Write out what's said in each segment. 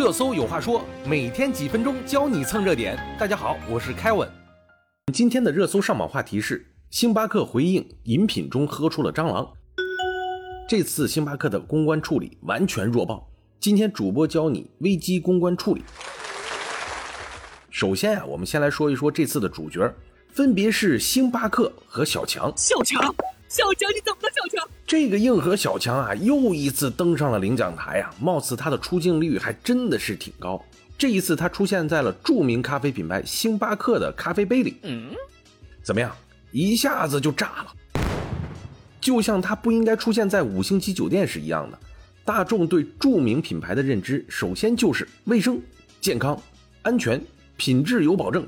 热搜有话说，每天几分钟教你蹭热点。大家好，我是凯文。今天的热搜上榜话题是：星巴克回应饮品中喝出了蟑螂。这次星巴克的公关处理完全弱爆。今天主播教你危机公关处理。首先啊，我们先来说一说这次的主角，分别是星巴克和小强。小强，小强，你怎么了？小强，这个硬核小强啊，又一次登上了领奖台啊，貌似他的出镜率还真的是挺高。这一次他出现在了著名咖啡品牌星巴克的咖啡杯里，嗯，怎么样？一下子就炸了，就像他不应该出现在五星级酒店是一样的。大众对著名品牌的认知，首先就是卫生、健康、安全。品质有保证，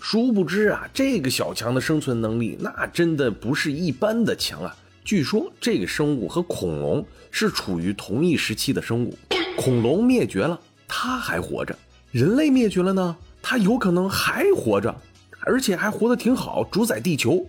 殊不知啊，这个小强的生存能力那真的不是一般的强啊！据说这个生物和恐龙是处于同一时期的生物，恐龙灭绝了，它还活着；人类灭绝了呢，它有可能还活着，而且还活得挺好，主宰地球。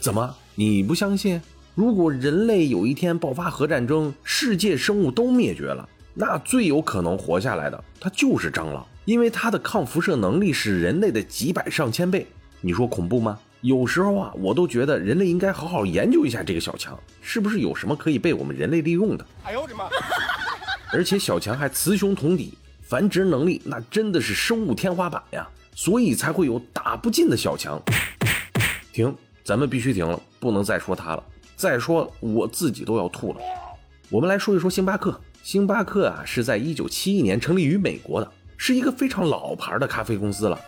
怎么你不相信？如果人类有一天爆发核战争，世界生物都灭绝了，那最有可能活下来的，它就是蟑螂。因为它的抗辐射能力是人类的几百上千倍，你说恐怖吗？有时候啊，我都觉得人类应该好好研究一下这个小强，是不是有什么可以被我们人类利用的？哎呦我的妈！而且小强还雌雄同体，繁殖能力那真的是生物天花板呀，所以才会有打不尽的小强。停，咱们必须停了，不能再说他了，再说我自己都要吐了。我们来说一说星巴克，星巴克啊是在一九七一年成立于美国的。是一个非常老牌的咖啡公司了。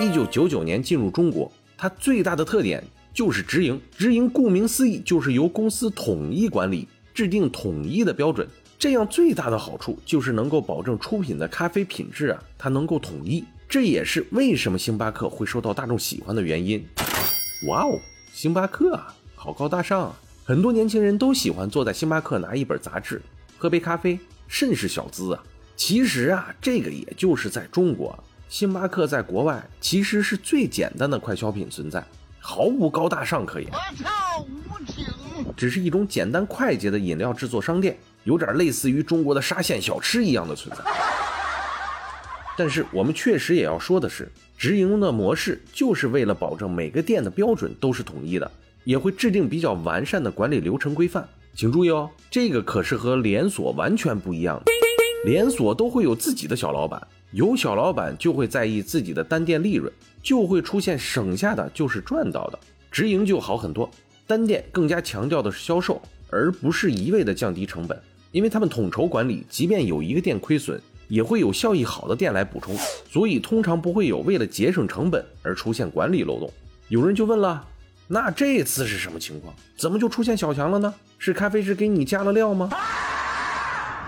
一九九九年进入中国，它最大的特点就是直营。直营顾名思义就是由公司统一管理，制定统一的标准。这样最大的好处就是能够保证出品的咖啡品质啊，它能够统一。这也是为什么星巴克会受到大众喜欢的原因。哇哦，星巴克啊，好高大上啊！很多年轻人都喜欢坐在星巴克拿一本杂志，喝杯咖啡。甚是小资啊！其实啊，这个也就是在中国，星巴克在国外其实是最简单的快消品存在，毫无高大上可言。我操，无情只是一种简单快捷的饮料制作商店，有点类似于中国的沙县小吃一样的存在。但是我们确实也要说的是，直营的模式就是为了保证每个店的标准都是统一的，也会制定比较完善的管理流程规范。请注意哦，这个可是和连锁完全不一样。连锁都会有自己的小老板，有小老板就会在意自己的单店利润，就会出现省下的就是赚到的。直营就好很多，单店更加强调的是销售，而不是一味的降低成本，因为他们统筹管理，即便有一个店亏损，也会有效益好的店来补充，所以通常不会有为了节省成本而出现管理漏洞。有人就问了。那这次是什么情况？怎么就出现小强了呢？是咖啡师给你加了料吗？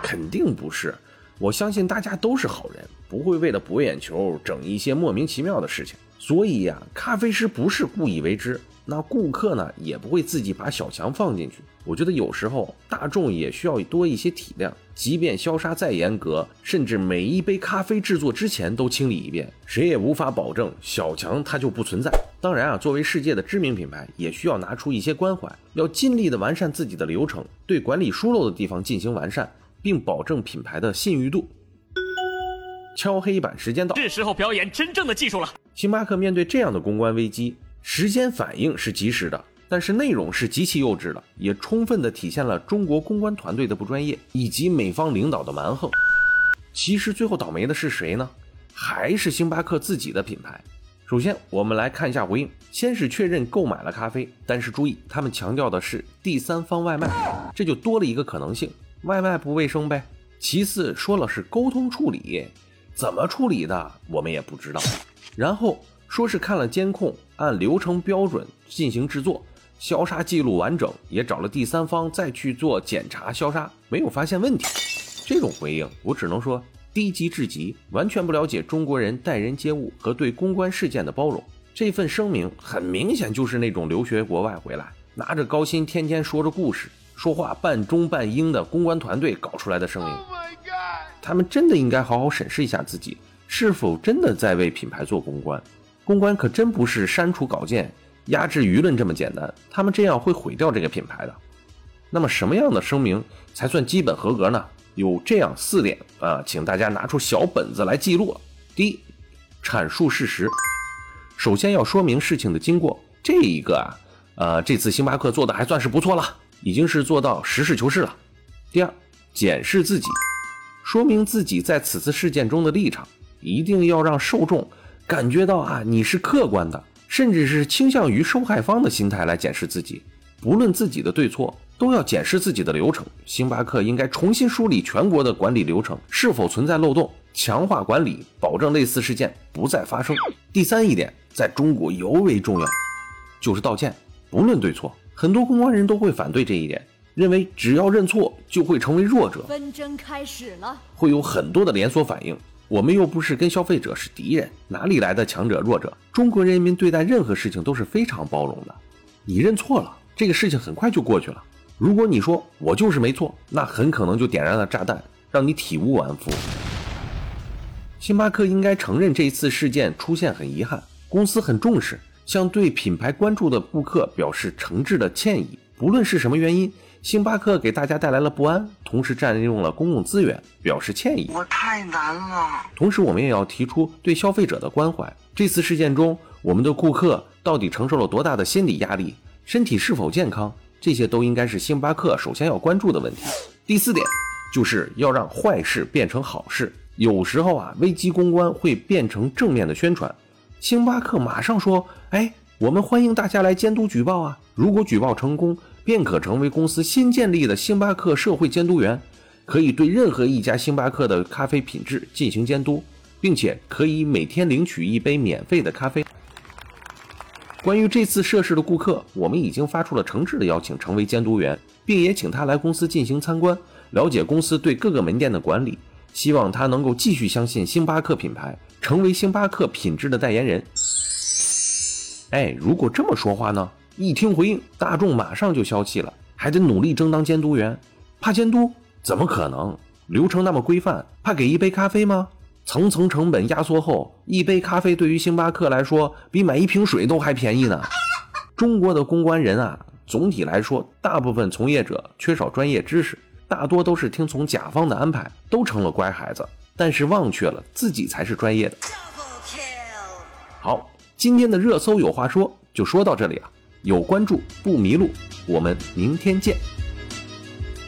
肯定不是，我相信大家都是好人，不会为了博眼球整一些莫名其妙的事情。所以呀，咖啡师不是故意为之。那顾客呢，也不会自己把小强放进去。我觉得有时候大众也需要多一些体谅。即便消杀再严格，甚至每一杯咖啡制作之前都清理一遍，谁也无法保证小强它就不存在。当然啊，作为世界的知名品牌，也需要拿出一些关怀，要尽力的完善自己的流程，对管理疏漏的地方进行完善，并保证品牌的信誉度。敲黑板时间到，是时候表演真正的技术了。星巴克面对这样的公关危机。时间反应是及时的，但是内容是极其幼稚的，也充分的体现了中国公关团队的不专业以及美方领导的蛮横。其实最后倒霉的是谁呢？还是星巴克自己的品牌。首先，我们来看一下回应。先是确认购买了咖啡，但是注意，他们强调的是第三方外卖，这就多了一个可能性，外卖不卫生呗。其次说了是沟通处理，怎么处理的我们也不知道。然后。说是看了监控，按流程标准进行制作，消杀记录完整，也找了第三方再去做检查消杀，没有发现问题。这种回应，我只能说低级至极，完全不了解中国人待人接物和对公关事件的包容。这份声明很明显就是那种留学国外回来，拿着高薪天天说着故事，说话半中半英的公关团队搞出来的声音。他们真的应该好好审视一下自己，是否真的在为品牌做公关。公关可真不是删除稿件、压制舆论这么简单，他们这样会毁掉这个品牌的。那么什么样的声明才算基本合格呢？有这样四点啊，请大家拿出小本子来记录。第一，阐述事实，首先要说明事情的经过。这一个啊，呃，这次星巴克做的还算是不错了，已经是做到实事求是了。第二，检视自己，说明自己在此次事件中的立场，一定要让受众感觉到啊，你是客观的，甚至是倾向于受害方的心态来检视自己。不论自己的对错，都要检视自己的流程。星巴克应该重新梳理全国的管理流程，是否存在漏洞，强化管理，保证类似事件不再发生。第三一点，在中国尤为重要，就是道歉，不论对错。很多公关人都会反对这一点，认为只要认错就会成为弱者，纷争开始了，会有很多的连锁反应。我们又不是跟消费者是敌人，哪里来的强者弱者？中国人民对待任何事情都是非常包容的。你认错了。这个事情很快就过去了。如果你说我就是没错，那很可能就点燃了炸弹，让你体无完肤。星巴克应该承认这一次事件出现很遗憾，公司很重视，向对品牌关注的顾客表示诚挚的歉意。不论是什么原因，星巴克给大家带来了不安，同时占用了公共资源，表示歉意。我太难了。同时，我们也要提出对消费者的关怀。这次事件中，我们的顾客到底承受了多大的心理压力？身体是否健康，这些都应该是星巴克首先要关注的问题。第四点，就是要让坏事变成好事。有时候啊，危机公关会变成正面的宣传。星巴克马上说：“哎，我们欢迎大家来监督举报啊！如果举报成功，便可成为公司新建立的星巴克社会监督员，可以对任何一家星巴克的咖啡品质进行监督，并且可以每天领取一杯免费的咖啡。”关于这次涉事的顾客，我们已经发出了诚挚的邀请，成为监督员，并也请他来公司进行参观，了解公司对各个门店的管理。希望他能够继续相信星巴克品牌，成为星巴克品质的代言人。哎，如果这么说话呢？一听回应，大众马上就消气了，还得努力争当监督员，怕监督？怎么可能？流程那么规范，怕给一杯咖啡吗？层层成本压缩后，一杯咖啡对于星巴克来说，比买一瓶水都还便宜呢。中国的公关人啊，总体来说，大部分从业者缺少专业知识，大多都是听从甲方的安排，都成了乖孩子，但是忘却了自己才是专业的。好，今天的热搜有话说就说到这里了，有关注不迷路，我们明天见。